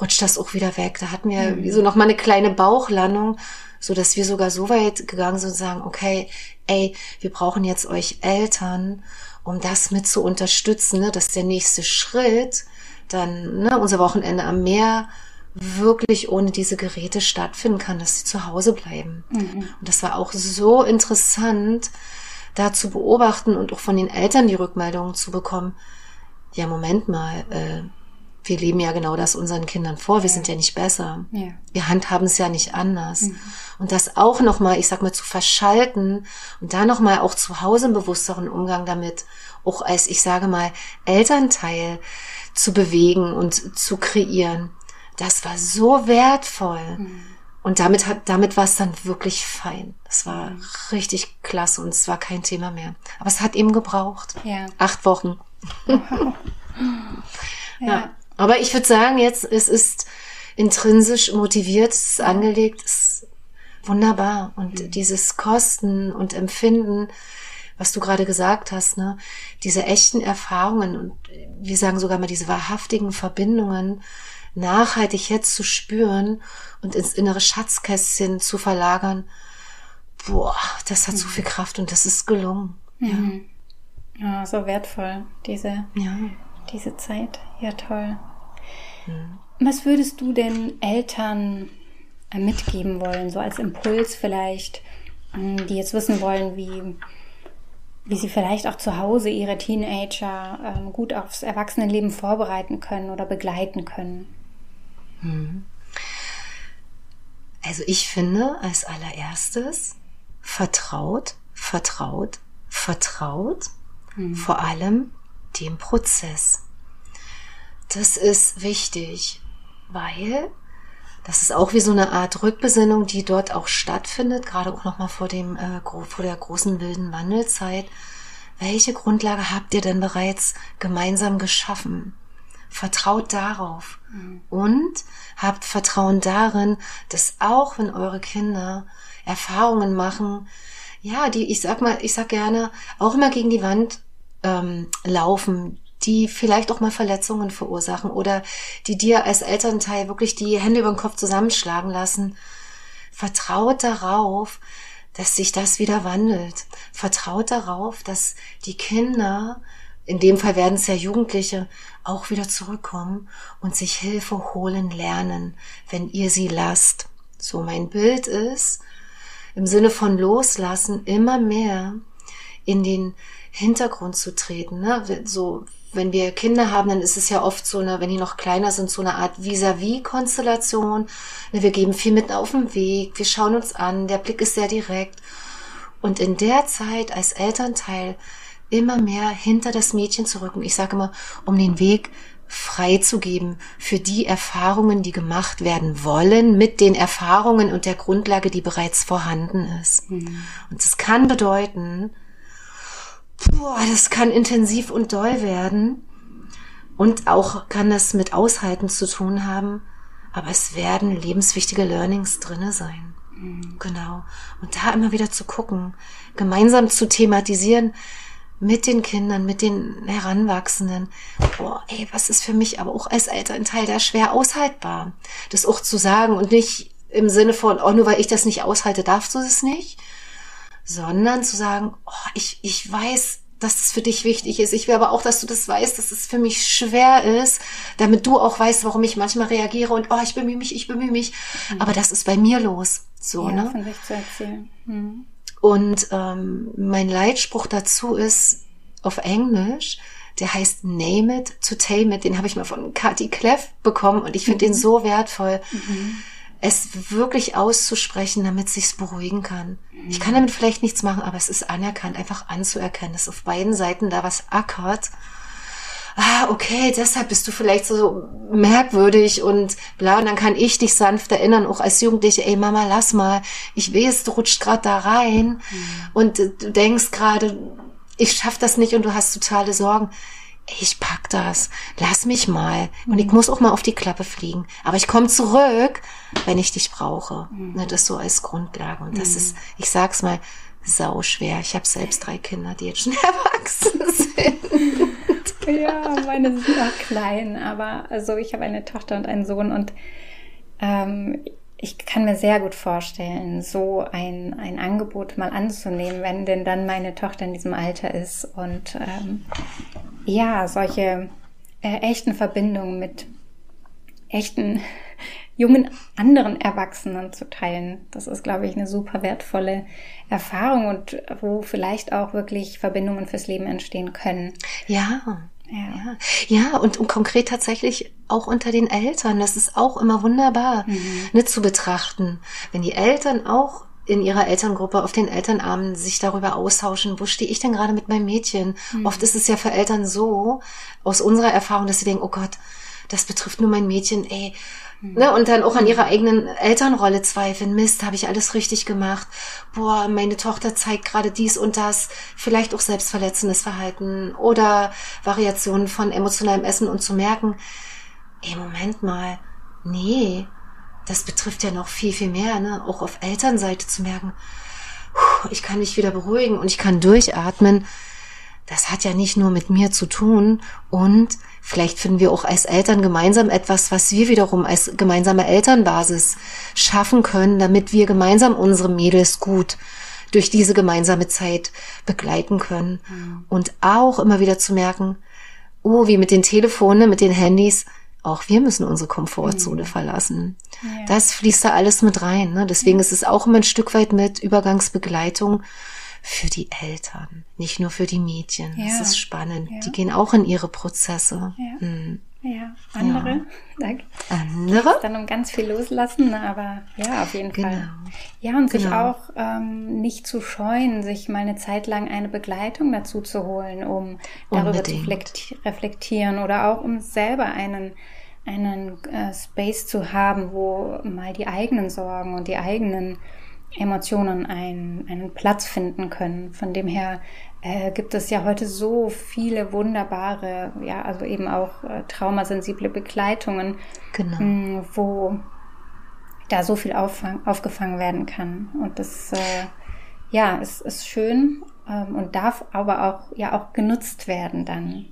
rutscht das auch wieder weg. Da hatten wir mhm. so noch mal eine kleine Bauchlandung, so dass wir sogar so weit gegangen sind und sagen, okay, ey, wir brauchen jetzt euch Eltern, um das mit zu unterstützen, ne, dass der nächste Schritt dann ne, unser Wochenende am Meer wirklich ohne diese Geräte stattfinden kann, dass sie zu Hause bleiben. Mhm. Und das war auch so interessant, da zu beobachten und auch von den Eltern die Rückmeldungen zu bekommen. Ja, Moment mal, äh, wir leben ja genau das unseren Kindern vor. Wir ja. sind ja nicht besser. Ja. Wir handhaben es ja nicht anders. Mhm. Und das auch nochmal, ich sag mal, zu verschalten und da nochmal auch zu Hause einen bewussteren Umgang damit, auch als, ich sage mal, Elternteil zu bewegen und zu kreieren das war so wertvoll. Mhm. Und damit hat, damit war es dann wirklich fein. Das war mhm. richtig klasse und es war kein Thema mehr. Aber es hat eben gebraucht. Ja. Acht Wochen. Wow. ja. Aber ich würde sagen, jetzt, es ist intrinsisch motiviert, es ist angelegt, es ist wunderbar. Und mhm. dieses Kosten und Empfinden, was du gerade gesagt hast, ne, diese echten Erfahrungen und wir sagen sogar mal diese wahrhaftigen Verbindungen, nachhaltig jetzt zu spüren und ins innere Schatzkästchen zu verlagern, boah, das hat mhm. so viel Kraft und das ist gelungen. Mhm. Ja. ja, so wertvoll, diese, ja. Diese Zeit. Ja, toll. Mhm. Was würdest du denn Eltern äh, mitgeben wollen, so als Impuls vielleicht, ähm, die jetzt wissen wollen, wie, wie sie vielleicht auch zu Hause ihre Teenager ähm, gut aufs Erwachsenenleben vorbereiten können oder begleiten können? Mhm. Also ich finde als allererstes vertraut, vertraut, vertraut, mhm. vor allem dem Prozess. Das ist wichtig, weil das ist auch wie so eine Art Rückbesinnung, die dort auch stattfindet, gerade auch nochmal vor dem äh, vor der großen wilden Wandelzeit. Welche Grundlage habt ihr denn bereits gemeinsam geschaffen? Vertraut darauf mhm. und habt Vertrauen darin, dass auch wenn eure Kinder Erfahrungen machen, ja, die, ich sag mal, ich sag gerne, auch immer gegen die Wand ähm, laufen, die vielleicht auch mal Verletzungen verursachen oder die dir als Elternteil wirklich die Hände über den Kopf zusammenschlagen lassen. Vertraut darauf, dass sich das wieder wandelt. Vertraut darauf, dass die Kinder in dem Fall werden es ja Jugendliche, auch wieder zurückkommen und sich Hilfe holen lernen, wenn ihr sie lasst. So mein Bild ist, im Sinne von loslassen, immer mehr in den Hintergrund zu treten. Ne? So, wenn wir Kinder haben, dann ist es ja oft so eine, wenn die noch kleiner sind, so eine Art Vis-à-vis-Konstellation. Ne, wir geben viel mit auf den Weg, wir schauen uns an, der Blick ist sehr direkt. Und in der Zeit als Elternteil immer mehr hinter das Mädchen zu rücken. Ich sage immer, um den Weg freizugeben für die Erfahrungen, die gemacht werden wollen, mit den Erfahrungen und der Grundlage, die bereits vorhanden ist. Mhm. Und das kann bedeuten, boah, das kann intensiv und doll werden. Und auch kann das mit Aushalten zu tun haben. Aber es werden lebenswichtige Learnings drinne sein. Mhm. Genau. Und da immer wieder zu gucken, gemeinsam zu thematisieren, mit den Kindern, mit den Heranwachsenden. Boah, ey, was ist für mich aber auch als Elternteil da schwer aushaltbar? Das auch zu sagen und nicht im Sinne von, oh, nur weil ich das nicht aushalte, darfst du es nicht, sondern zu sagen, oh, ich, ich weiß, dass es für dich wichtig ist. Ich will aber auch, dass du das weißt, dass es für mich schwer ist, damit du auch weißt, warum ich manchmal reagiere und oh, ich bemühe mich, ich bemühe mich. Mhm. Aber das ist bei mir los. So, ja, ne? Von sich zu erzählen. Mhm. Und ähm, mein Leitspruch dazu ist auf Englisch, der heißt Name it to tame it. Den habe ich mal von Cathy Cleff bekommen und ich finde mhm. den so wertvoll. Mhm. Es wirklich auszusprechen, damit es sich beruhigen kann. Mhm. Ich kann damit vielleicht nichts machen, aber es ist anerkannt, einfach anzuerkennen, dass auf beiden Seiten da was ackert. ah, okay, deshalb bist du vielleicht so merkwürdig und bla. Und dann kann ich dich sanft erinnern, auch als Jugendliche, ey Mama, lass mal, ich weiß, du rutscht gerade da rein mhm. und äh, du denkst gerade, ich schaff das nicht und du hast totale Sorgen. Ich pack das, lass mich mal. Und ich muss auch mal auf die Klappe fliegen. Aber ich komme zurück, wenn ich dich brauche. Mhm. Ne, das so als Grundlage. Und das mhm. ist, ich sag's mal, sau schwer. Ich habe selbst drei Kinder, die jetzt schon erwachsen sind. Ja, meine sind noch klein, aber also ich habe eine Tochter und einen Sohn und ähm, ich kann mir sehr gut vorstellen, so ein, ein Angebot mal anzunehmen, wenn denn dann meine Tochter in diesem Alter ist und ähm, ja, solche äh, echten Verbindungen mit echten jungen anderen Erwachsenen zu teilen. Das ist, glaube ich, eine super wertvolle Erfahrung und wo vielleicht auch wirklich Verbindungen fürs Leben entstehen können. Ja. Ja. ja, und, und konkret tatsächlich auch unter den Eltern. Das ist auch immer wunderbar mhm. ne, zu betrachten. Wenn die Eltern auch in ihrer Elterngruppe auf den Elternabenden sich darüber austauschen, wo stehe ich denn gerade mit meinem Mädchen? Mhm. Oft ist es ja für Eltern so, aus unserer Erfahrung, dass sie denken, oh Gott, das betrifft nur mein Mädchen, ey. Ne, und dann auch an ihrer eigenen Elternrolle zweifeln. Mist, habe ich alles richtig gemacht? Boah, meine Tochter zeigt gerade dies und das. Vielleicht auch selbstverletzendes Verhalten oder Variationen von emotionalem Essen und zu merken, ey, Moment mal, nee, das betrifft ja noch viel, viel mehr, ne? Auch auf Elternseite zu merken, ich kann mich wieder beruhigen und ich kann durchatmen. Das hat ja nicht nur mit mir zu tun und Vielleicht finden wir auch als Eltern gemeinsam etwas, was wir wiederum als gemeinsame Elternbasis schaffen können, damit wir gemeinsam unsere Mädels gut durch diese gemeinsame Zeit begleiten können. Mhm. Und auch immer wieder zu merken, oh, wie mit den Telefonen, mit den Handys, auch wir müssen unsere Komfortzone mhm. verlassen. Ja. Das fließt da alles mit rein. Ne? Deswegen ja. ist es auch immer ein Stück weit mit Übergangsbegleitung für die Eltern, nicht nur für die Mädchen. Ja. Das ist spannend. Ja. Die gehen auch in ihre Prozesse. Ja. Mhm. Ja, andere. Ja. Da andere. Dann um ganz viel loslassen, aber ja, auf jeden genau. Fall. Ja, und genau. sich auch ähm, nicht zu scheuen, sich mal eine Zeit lang eine Begleitung dazu zu holen, um darüber Unbedingt. zu reflektieren oder auch um selber einen einen äh, Space zu haben, wo mal die eigenen Sorgen und die eigenen Emotionen einen, einen Platz finden können. Von dem her äh, gibt es ja heute so viele wunderbare, ja, also eben auch äh, traumasensible Begleitungen, genau. mh, mm, wo da so viel auffang, aufgefangen werden kann. Und das, äh, ja, es ist schön ähm, und darf aber auch, ja, auch genutzt werden dann.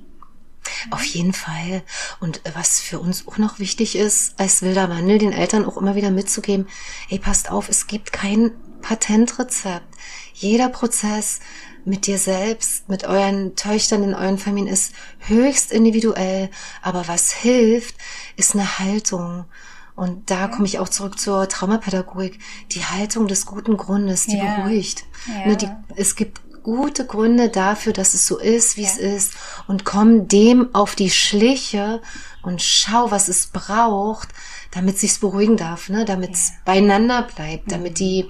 Auf jeden Fall. Und was für uns auch noch wichtig ist, als wilder Wandel, den Eltern auch immer wieder mitzugeben, ey, passt auf, es gibt kein Patentrezept. Jeder Prozess mit dir selbst, mit euren Töchtern in euren Familien ist höchst individuell. Aber was hilft, ist eine Haltung. Und da komme ich auch zurück zur Traumapädagogik. Die Haltung des guten Grundes, die ja. beruhigt. Ja. Ne, die, es gibt gute Gründe dafür, dass es so ist, wie ja. es ist und komm dem auf die Schliche und schau, was es braucht, damit sich's beruhigen darf, ne, damit es ja. beieinander bleibt, mhm. damit die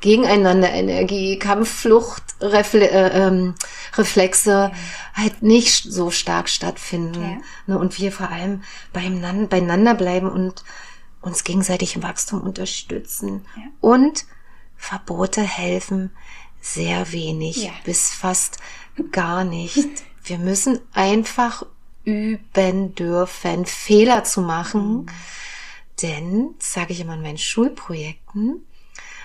gegeneinander Energie, Kampfflucht, Refle äh, ähm, Reflexe ja. halt nicht so stark stattfinden. Ne, und wir vor allem beieinander, beieinander bleiben und uns gegenseitig im Wachstum unterstützen. Und Verbote helfen, sehr wenig ja. bis fast gar nicht. Wir müssen einfach üben dürfen, Fehler zu machen. Mhm. Denn, sage ich immer in meinen Schulprojekten,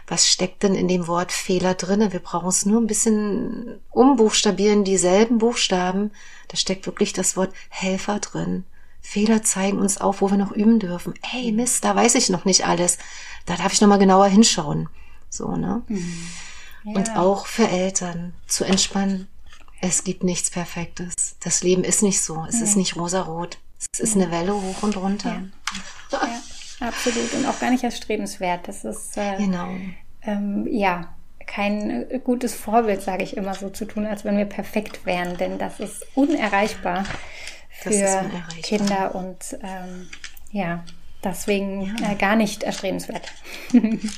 was steckt denn in dem Wort Fehler drinne? Wir brauchen es nur ein bisschen umbuchstabieren, dieselben Buchstaben. Da steckt wirklich das Wort Helfer drin. Fehler zeigen uns auf, wo wir noch üben dürfen. Hey, Mist, da weiß ich noch nicht alles. Da darf ich noch mal genauer hinschauen. So, ne? Mhm. Und auch für Eltern zu entspannen. Es gibt nichts Perfektes. Das Leben ist nicht so. Es ja. ist nicht rosarot. Es ist eine Welle hoch und runter. Ja. ja. absolut. Und auch gar nicht erstrebenswert. Das ist äh, genau. Ähm, ja kein äh, gutes Vorbild, sage ich immer so, zu tun, als wenn wir perfekt wären, denn das ist unerreichbar für ist unerreichbar. Kinder und ähm, ja, Deswegen ja. äh, gar nicht erstrebenswert.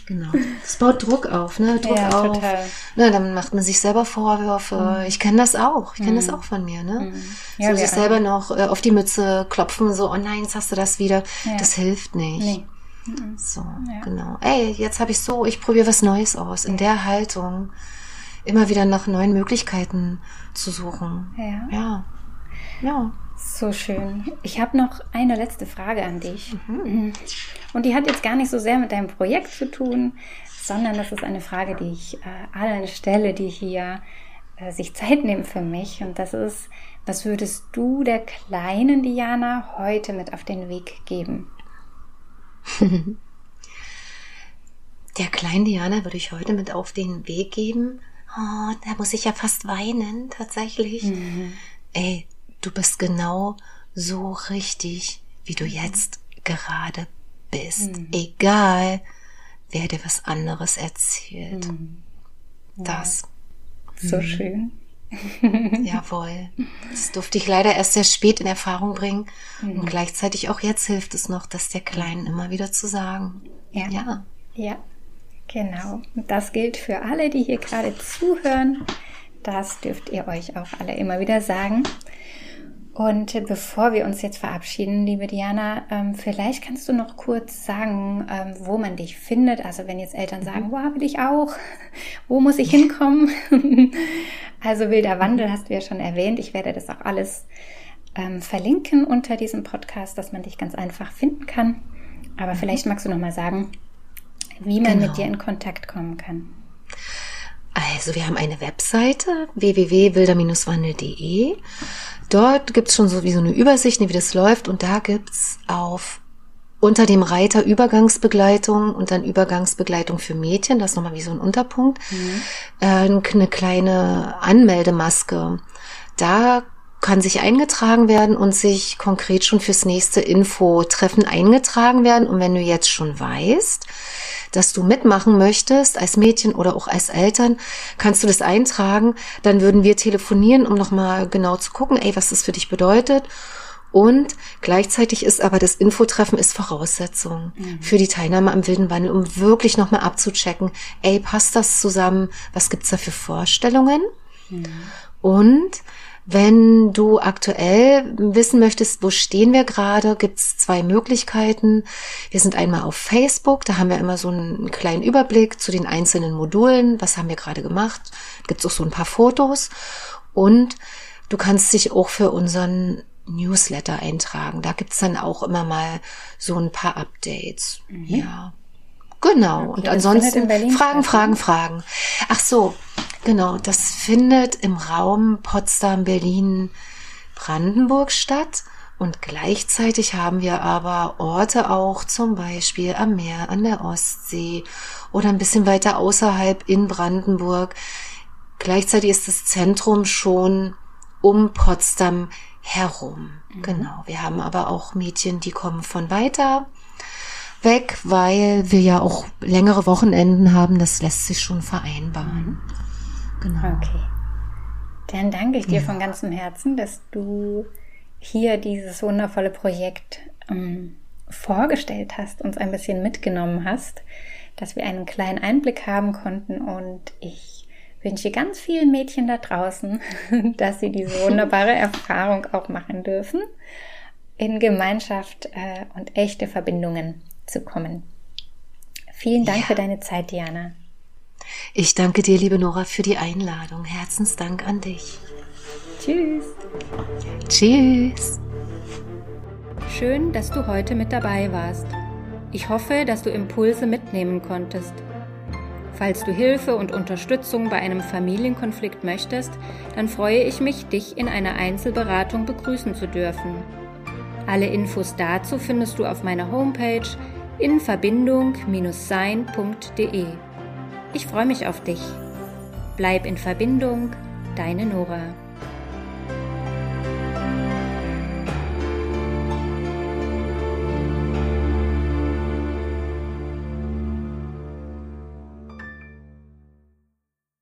genau. Das baut Druck auf, ne? Druck ja, auf. Total. Ne, dann macht man sich selber Vorwürfe. Mhm. Ich kenne das auch. Ich kenne mhm. das auch von mir, ne? Mhm. Ja, so sich selber noch äh, auf die Mütze klopfen, so, oh nein, jetzt hast du das wieder. Ja. Das hilft nicht. Nee. Mhm. So, ja. genau. Ey, jetzt habe ich so, ich probiere was Neues aus. In der Haltung immer wieder nach neuen Möglichkeiten zu suchen. Ja. Ja. ja. So schön. Ich habe noch eine letzte Frage an dich. Mhm. Und die hat jetzt gar nicht so sehr mit deinem Projekt zu tun, sondern das ist eine Frage, die ich äh, allen stelle, die hier äh, sich Zeit nehmen für mich. Und das ist, was würdest du der kleinen Diana heute mit auf den Weg geben? der kleinen Diana würde ich heute mit auf den Weg geben. Oh, da muss ich ja fast weinen, tatsächlich. Mhm. Ey, du bist genau so richtig, wie du jetzt gerade bist. Mhm. Egal, wer dir was anderes erzählt. Mhm. Das. So mhm. schön. Jawohl. Das durfte ich leider erst sehr spät in Erfahrung bringen. Mhm. Und gleichzeitig auch jetzt hilft es noch, das der Kleinen immer wieder zu sagen. Ja. Ja. ja. Genau. Und das gilt für alle, die hier gerade zuhören. Das dürft ihr euch auch alle immer wieder sagen. Und bevor wir uns jetzt verabschieden, liebe Diana, ähm, vielleicht kannst du noch kurz sagen, ähm, wo man dich findet. Also wenn jetzt Eltern mhm. sagen, wow, will ich auch, wo muss ich hinkommen? also wilder Wandel hast du ja schon erwähnt. Ich werde das auch alles ähm, verlinken unter diesem Podcast, dass man dich ganz einfach finden kann. Aber mhm. vielleicht magst du noch mal sagen, wie man genau. mit dir in Kontakt kommen kann. Also wir haben eine Webseite www.wilder-wandel.de. Dort gibt's schon so wie so eine Übersicht, wie das läuft und da gibt's auf unter dem Reiter Übergangsbegleitung und dann Übergangsbegleitung für Mädchen, das ist nochmal wie so ein Unterpunkt, mhm. äh, eine kleine Anmeldemaske. Da kann sich eingetragen werden und sich konkret schon fürs nächste Info-Treffen eingetragen werden. Und wenn du jetzt schon weißt, dass du mitmachen möchtest, als Mädchen oder auch als Eltern, kannst du das eintragen. Dann würden wir telefonieren, um nochmal genau zu gucken, ey, was das für dich bedeutet. Und gleichzeitig ist aber das Infotreffen ist Voraussetzung mhm. für die Teilnahme am wilden Wandel, um wirklich nochmal abzuchecken, ey, passt das zusammen? Was gibt's da für Vorstellungen? Mhm. Und wenn du aktuell wissen möchtest, wo stehen wir gerade, gibt's zwei Möglichkeiten. Wir sind einmal auf Facebook, da haben wir immer so einen kleinen Überblick zu den einzelnen Modulen, was haben wir gerade gemacht. Gibt's auch so ein paar Fotos. Und du kannst dich auch für unseren Newsletter eintragen. Da gibt's dann auch immer mal so ein paar Updates. Mhm. Ja. Genau. Und ansonsten Fragen, Fragen, ne? Fragen. Ach so, genau. Das findet im Raum Potsdam, Berlin, Brandenburg statt. Und gleichzeitig haben wir aber Orte auch zum Beispiel am Meer, an der Ostsee oder ein bisschen weiter außerhalb in Brandenburg. Gleichzeitig ist das Zentrum schon um Potsdam herum. Mhm. Genau. Wir haben aber auch Mädchen, die kommen von weiter weg, weil wir ja auch längere Wochenenden haben. Das lässt sich schon vereinbaren. Mhm. Genau. Okay. Dann danke ich dir ja. von ganzem Herzen, dass du hier dieses wundervolle Projekt ähm, vorgestellt hast, uns ein bisschen mitgenommen hast, dass wir einen kleinen Einblick haben konnten und ich wünsche ganz vielen Mädchen da draußen, dass sie diese wunderbare Erfahrung auch machen dürfen in Gemeinschaft äh, und echte Verbindungen zu kommen. Vielen Dank ja. für deine Zeit, Diana. Ich danke dir, liebe Nora, für die Einladung. Herzensdank an dich. Tschüss. Tschüss. Schön, dass du heute mit dabei warst. Ich hoffe, dass du Impulse mitnehmen konntest. Falls du Hilfe und Unterstützung bei einem Familienkonflikt möchtest, dann freue ich mich, dich in einer Einzelberatung begrüßen zu dürfen. Alle Infos dazu findest du auf meiner Homepage in Verbindung-sein.de. Ich freue mich auf dich. Bleib in Verbindung, deine Nora.